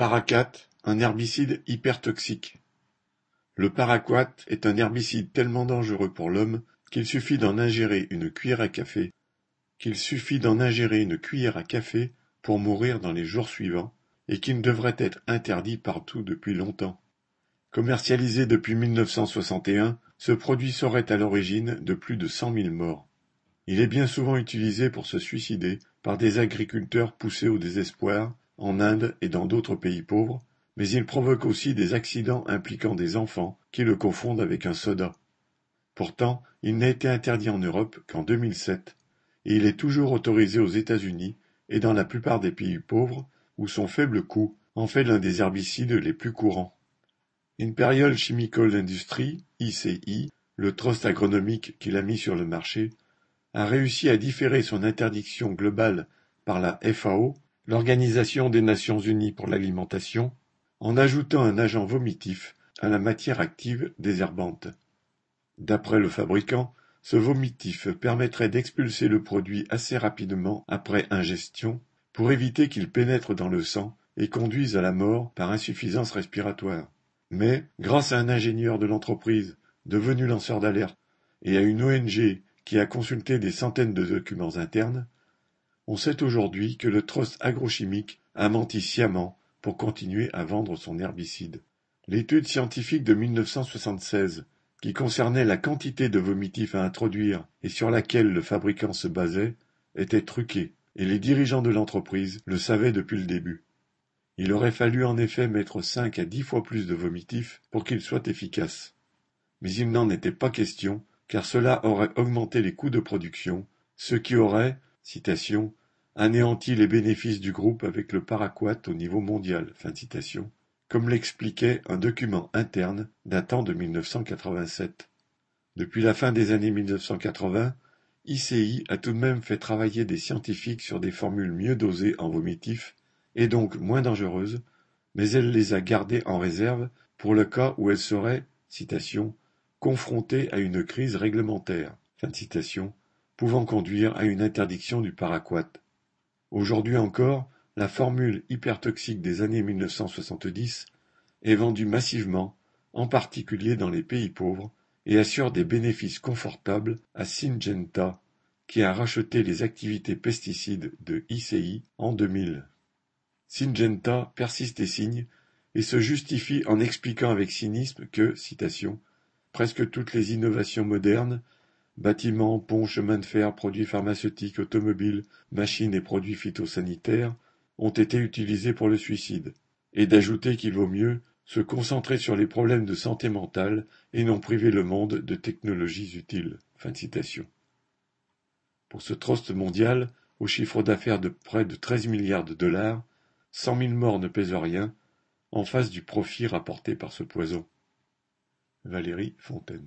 Paraquat, un herbicide hypertoxique. Le paraquat est un herbicide tellement dangereux pour l'homme qu'il suffit d'en ingérer une cuillère à café qu'il suffit d'en ingérer une cuillère à café pour mourir dans les jours suivants et qu'il devrait être interdit partout depuis longtemps. Commercialisé depuis 1961, ce produit serait à l'origine de plus de cent mille morts. Il est bien souvent utilisé pour se suicider par des agriculteurs poussés au désespoir en Inde et dans d'autres pays pauvres, mais il provoque aussi des accidents impliquant des enfants qui le confondent avec un soda. Pourtant, il n'a été interdit en Europe qu'en 2007, et il est toujours autorisé aux États-Unis et dans la plupart des pays pauvres où son faible coût en fait l'un des herbicides les plus courants. Imperial Chemical Industry, ICI, le trust agronomique qu'il a mis sur le marché, a réussi à différer son interdiction globale par la FAO l'Organisation des Nations unies pour l'alimentation, en ajoutant un agent vomitif à la matière active désherbante. D'après le fabricant, ce vomitif permettrait d'expulser le produit assez rapidement après ingestion pour éviter qu'il pénètre dans le sang et conduise à la mort par insuffisance respiratoire. Mais, grâce à un ingénieur de l'entreprise, devenu lanceur d'alerte, et à une ONG qui a consulté des centaines de documents internes, on sait aujourd'hui que le trust agrochimique a menti sciemment pour continuer à vendre son herbicide. L'étude scientifique de 1976, qui concernait la quantité de vomitif à introduire et sur laquelle le fabricant se basait, était truquée, et les dirigeants de l'entreprise le savaient depuis le début. Il aurait fallu en effet mettre cinq à dix fois plus de vomitif pour qu'il soit efficace. Mais il n'en était pas question, car cela aurait augmenté les coûts de production, ce qui aurait, anéantit les bénéfices du groupe avec le paraquat au niveau mondial, comme l'expliquait un document interne datant de 1987. Depuis la fin des années 1980, ICI a tout de même fait travailler des scientifiques sur des formules mieux dosées en vomitif et donc moins dangereuses, mais elle les a gardées en réserve pour le cas où elle serait, citation, confrontée à une crise réglementaire, pouvant conduire à une interdiction du paraquat. Aujourd'hui encore, la formule hypertoxique des années 1970 est vendue massivement, en particulier dans les pays pauvres, et assure des bénéfices confortables à Syngenta, qui a racheté les activités pesticides de ICI en 2000. Syngenta persiste et signe, et se justifie en expliquant avec cynisme que, citation, presque toutes les innovations modernes Bâtiments, ponts, chemins de fer, produits pharmaceutiques, automobiles, machines et produits phytosanitaires ont été utilisés pour le suicide, et d'ajouter qu'il vaut mieux se concentrer sur les problèmes de santé mentale et non priver le monde de technologies utiles. Pour ce trust mondial, au chiffre d'affaires de près de 13 milliards de dollars, cent mille morts ne pèsent rien en face du profit rapporté par ce poison. Valérie Fontaine